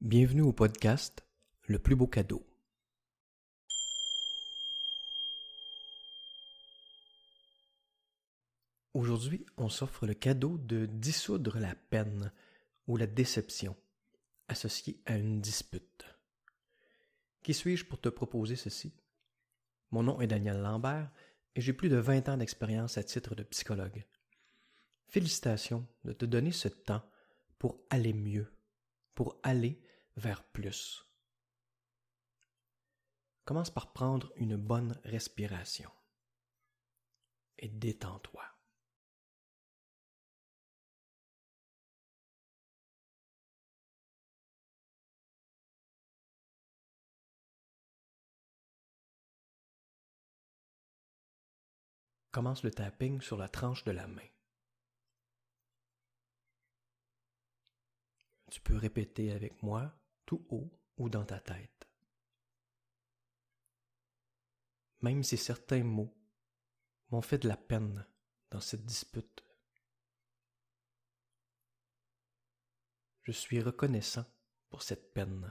Bienvenue au podcast Le plus beau cadeau. Aujourd'hui, on s'offre le cadeau de dissoudre la peine ou la déception associée à une dispute. Qui suis-je pour te proposer ceci? Mon nom est Daniel Lambert et j'ai plus de 20 ans d'expérience à titre de psychologue. Félicitations de te donner ce temps pour aller mieux, pour aller vers plus. Commence par prendre une bonne respiration et détends-toi. Commence le tapping sur la tranche de la main. Tu peux répéter avec moi tout haut ou dans ta tête. Même si certains mots m'ont fait de la peine dans cette dispute, je suis reconnaissant pour cette peine,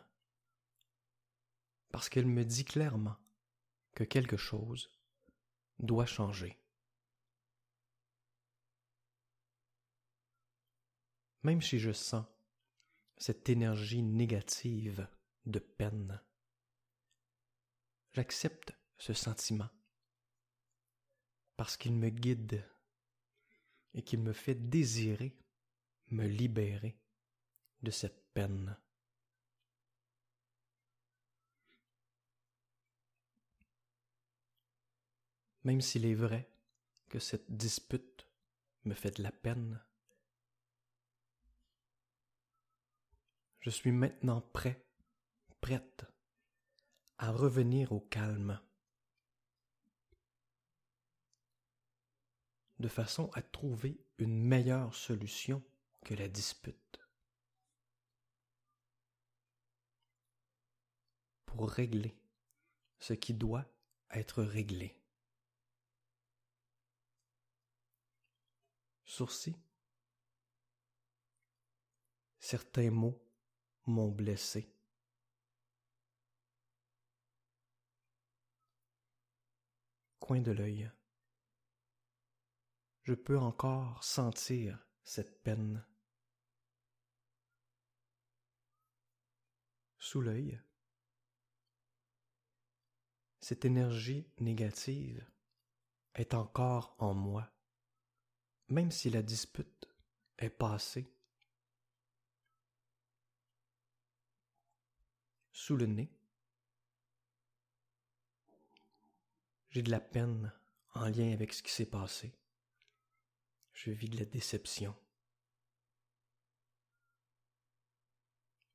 parce qu'elle me dit clairement que quelque chose doit changer. Même si je sens cette énergie négative de peine. J'accepte ce sentiment parce qu'il me guide et qu'il me fait désirer me libérer de cette peine. Même s'il est vrai que cette dispute me fait de la peine, Je suis maintenant prêt, prête à revenir au calme, de façon à trouver une meilleure solution que la dispute. Pour régler ce qui doit être réglé. Sourcils. Certains mots m'ont blessé. Coin de l'œil. Je peux encore sentir cette peine. Sous l'œil. Cette énergie négative est encore en moi, même si la dispute est passée. Sous le nez. J'ai de la peine en lien avec ce qui s'est passé. Je vis de la déception.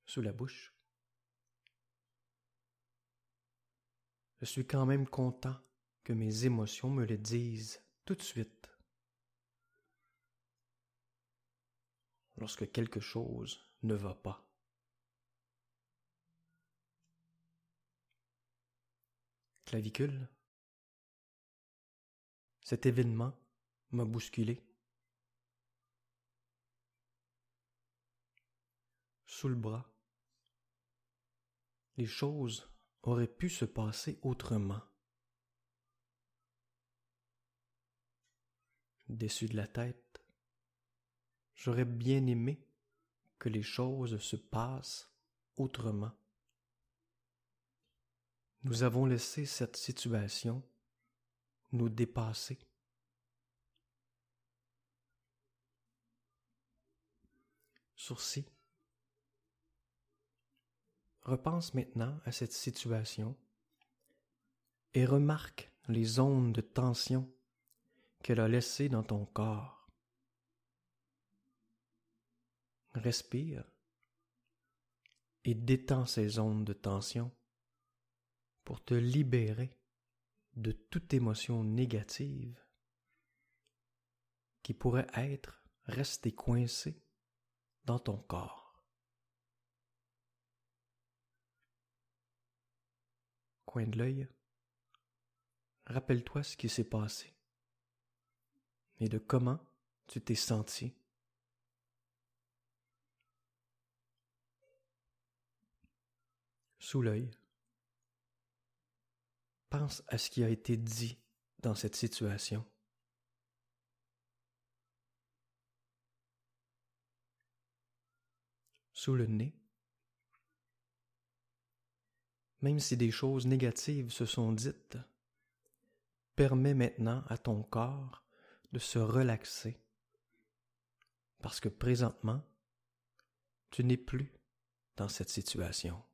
Sous la bouche. Je suis quand même content que mes émotions me le disent tout de suite. Lorsque quelque chose ne va pas. Cet événement m'a bousculé. Sous le bras, les choses auraient pu se passer autrement. Déçu de la tête, j'aurais bien aimé que les choses se passent autrement. Nous avons laissé cette situation nous dépasser. Sourcils. Repense maintenant à cette situation et remarque les zones de tension qu'elle a laissées dans ton corps. Respire et détends ces zones de tension pour te libérer de toute émotion négative qui pourrait être restée coincée dans ton corps. Coin de l'œil, rappelle-toi ce qui s'est passé et de comment tu t'es senti. Sous l'œil, pense à ce qui a été dit dans cette situation. Sous le nez, même si des choses négatives se sont dites, permets maintenant à ton corps de se relaxer, parce que présentement, tu n'es plus dans cette situation.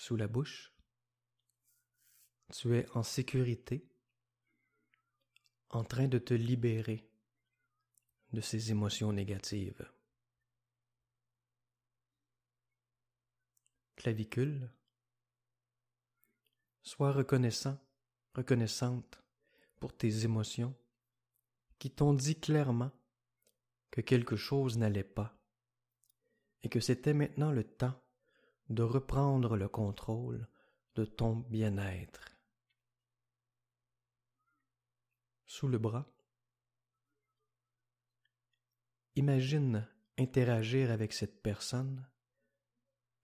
Sous la bouche, tu es en sécurité, en train de te libérer de ces émotions négatives. Clavicule, sois reconnaissant, reconnaissante pour tes émotions qui t'ont dit clairement que quelque chose n'allait pas et que c'était maintenant le temps de reprendre le contrôle de ton bien-être. Sous le bras, imagine interagir avec cette personne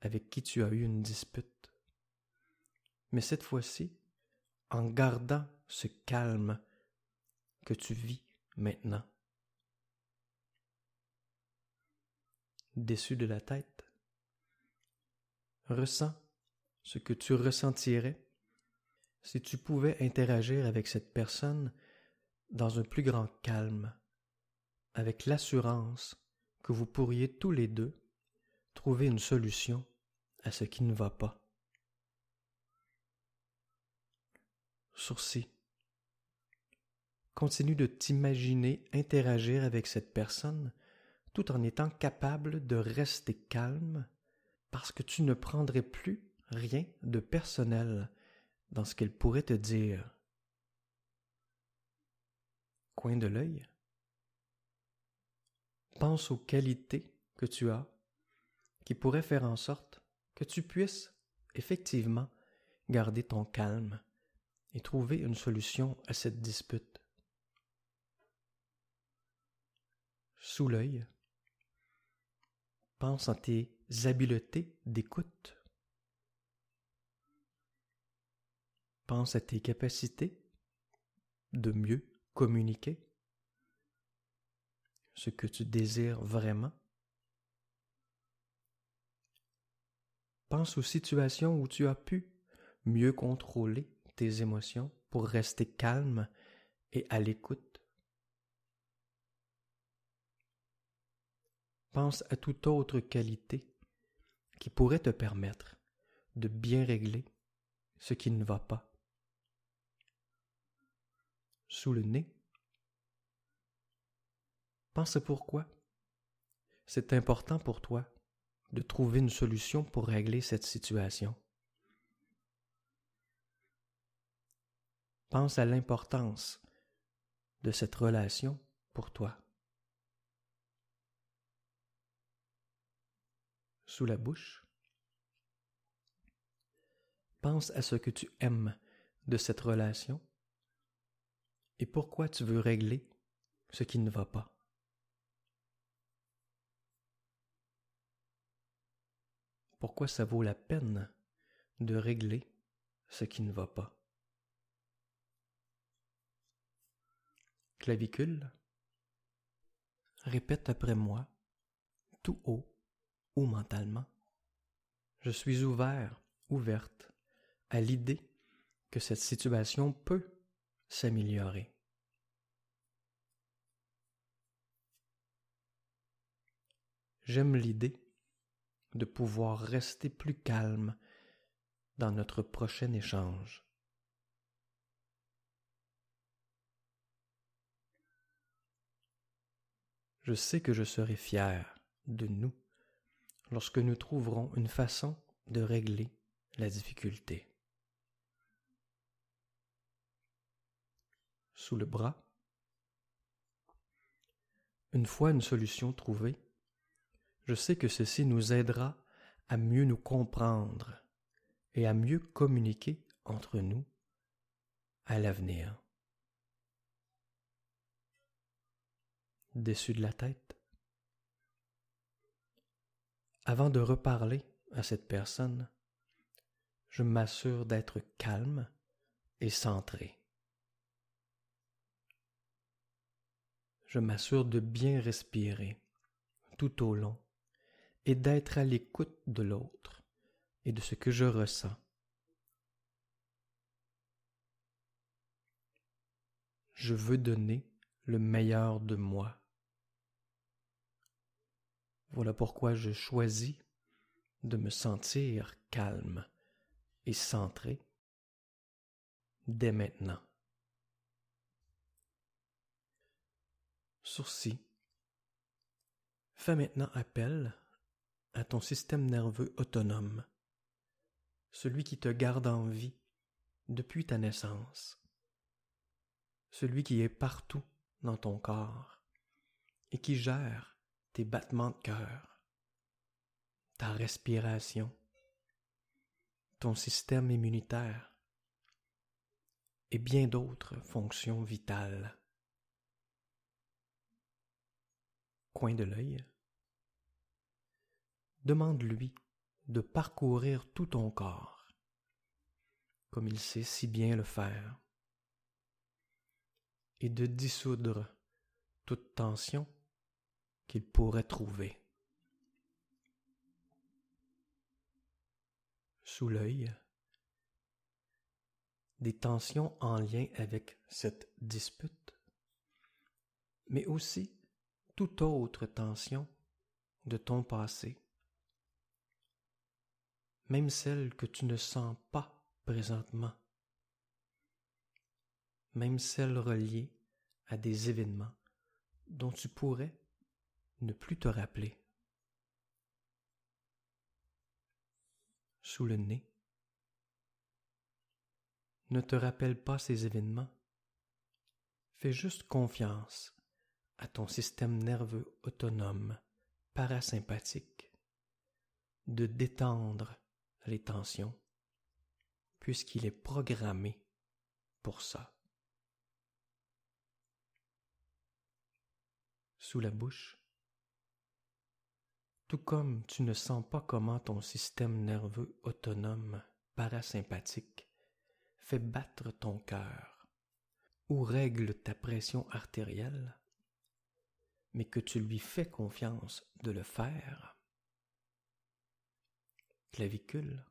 avec qui tu as eu une dispute, mais cette fois-ci en gardant ce calme que tu vis maintenant. Déçu de la tête, ressens ce que tu ressentirais si tu pouvais interagir avec cette personne dans un plus grand calme, avec l'assurance que vous pourriez tous les deux trouver une solution à ce qui ne va pas. Sourcils. Continue de t'imaginer interagir avec cette personne tout en étant capable de rester calme parce que tu ne prendrais plus rien de personnel dans ce qu'elle pourrait te dire. Coin de l'œil. Pense aux qualités que tu as qui pourraient faire en sorte que tu puisses effectivement garder ton calme et trouver une solution à cette dispute. Sous l'œil, pense à tes habiletés d'écoute. Pense à tes capacités de mieux communiquer ce que tu désires vraiment. Pense aux situations où tu as pu mieux contrôler tes émotions pour rester calme et à l'écoute. Pense à toute autre qualité qui pourrait te permettre de bien régler ce qui ne va pas. Sous le nez, pense pourquoi c'est important pour toi de trouver une solution pour régler cette situation. Pense à l'importance de cette relation pour toi. La bouche, pense à ce que tu aimes de cette relation et pourquoi tu veux régler ce qui ne va pas. Pourquoi ça vaut la peine de régler ce qui ne va pas? Clavicule, répète après moi, tout haut ou mentalement. Je suis ouvert, ouverte à l'idée que cette situation peut s'améliorer. J'aime l'idée de pouvoir rester plus calme dans notre prochain échange. Je sais que je serai fier de nous lorsque nous trouverons une façon de régler la difficulté. Sous le bras, une fois une solution trouvée, je sais que ceci nous aidera à mieux nous comprendre et à mieux communiquer entre nous à l'avenir. Dessus de la tête. Avant de reparler à cette personne, je m'assure d'être calme et centré. Je m'assure de bien respirer tout au long et d'être à l'écoute de l'autre et de ce que je ressens. Je veux donner le meilleur de moi. Voilà pourquoi je choisis de me sentir calme et centré dès maintenant. Sourcil. Fais maintenant appel à ton système nerveux autonome, celui qui te garde en vie depuis ta naissance, celui qui est partout dans ton corps et qui gère battements de cœur, ta respiration, ton système immunitaire et bien d'autres fonctions vitales. Coin de l'œil demande-lui de parcourir tout ton corps, comme il sait si bien le faire, et de dissoudre toute tension qu'il pourrait trouver. Sous l'œil, des tensions en lien avec cette dispute, mais aussi toute autre tension de ton passé même celles que tu ne sens pas présentement, même celles reliées à des événements dont tu pourrais ne plus te rappeler. Sous le nez, ne te rappelle pas ces événements. Fais juste confiance à ton système nerveux autonome parasympathique de détendre les tensions, puisqu'il est programmé pour ça. Sous la bouche, tout comme tu ne sens pas comment ton système nerveux autonome parasympathique fait battre ton cœur ou règle ta pression artérielle, mais que tu lui fais confiance de le faire, clavicule.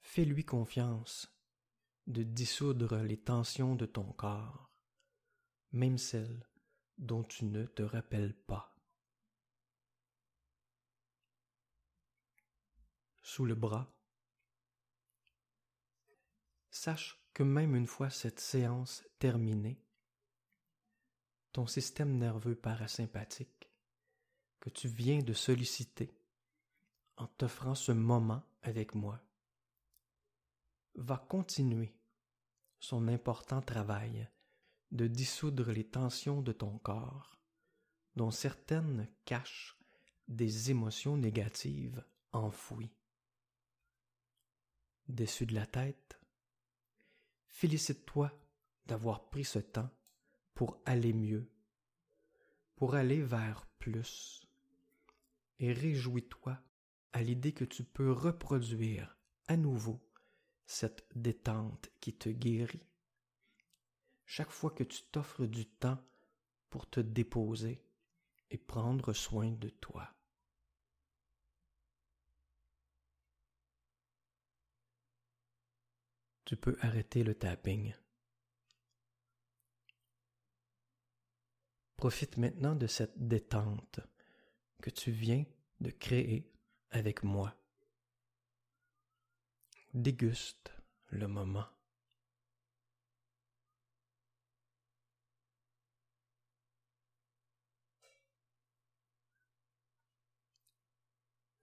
Fais-lui confiance de dissoudre les tensions de ton corps, même celles dont tu ne te rappelles pas. Le bras, sache que même une fois cette séance terminée, ton système nerveux parasympathique que tu viens de solliciter en t'offrant ce moment avec moi, va continuer son important travail de dissoudre les tensions de ton corps, dont certaines cachent des émotions négatives enfouies. Dessus de la tête, félicite-toi d'avoir pris ce temps pour aller mieux, pour aller vers plus, et réjouis-toi à l'idée que tu peux reproduire à nouveau cette détente qui te guérit. Chaque fois que tu t'offres du temps pour te déposer et prendre soin de toi. Tu peux arrêter le tapping. Profite maintenant de cette détente que tu viens de créer avec moi. Déguste le moment.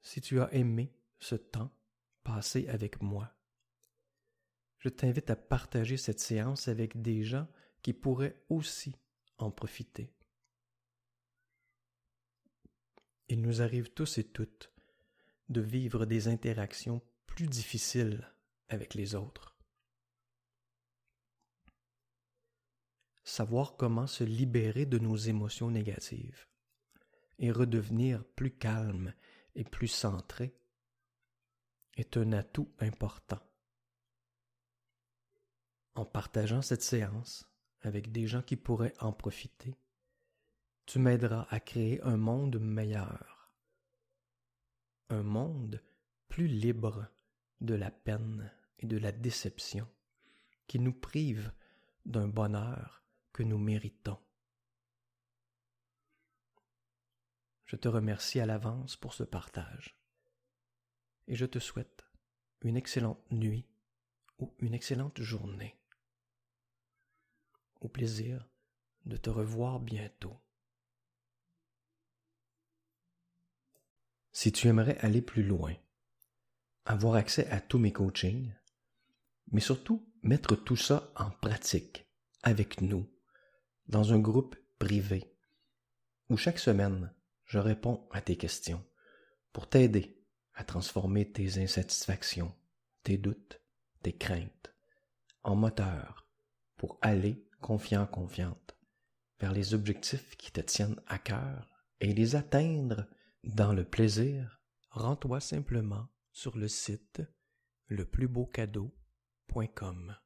Si tu as aimé ce temps passé avec moi, je t'invite à partager cette séance avec des gens qui pourraient aussi en profiter. Il nous arrive tous et toutes de vivre des interactions plus difficiles avec les autres. Savoir comment se libérer de nos émotions négatives et redevenir plus calme et plus centré est un atout important. En partageant cette séance avec des gens qui pourraient en profiter, tu m'aideras à créer un monde meilleur, un monde plus libre de la peine et de la déception qui nous prive d'un bonheur que nous méritons. Je te remercie à l'avance pour ce partage et je te souhaite une excellente nuit ou une excellente journée. Au plaisir de te revoir bientôt. Si tu aimerais aller plus loin, avoir accès à tous mes coachings, mais surtout mettre tout ça en pratique avec nous, dans un groupe privé, où chaque semaine je réponds à tes questions pour t'aider à transformer tes insatisfactions, tes doutes, tes craintes en moteur pour aller confiant, confiante vers les objectifs qui te tiennent à cœur et les atteindre dans le plaisir, rends-toi simplement sur le site leplusbeaucadeau.com.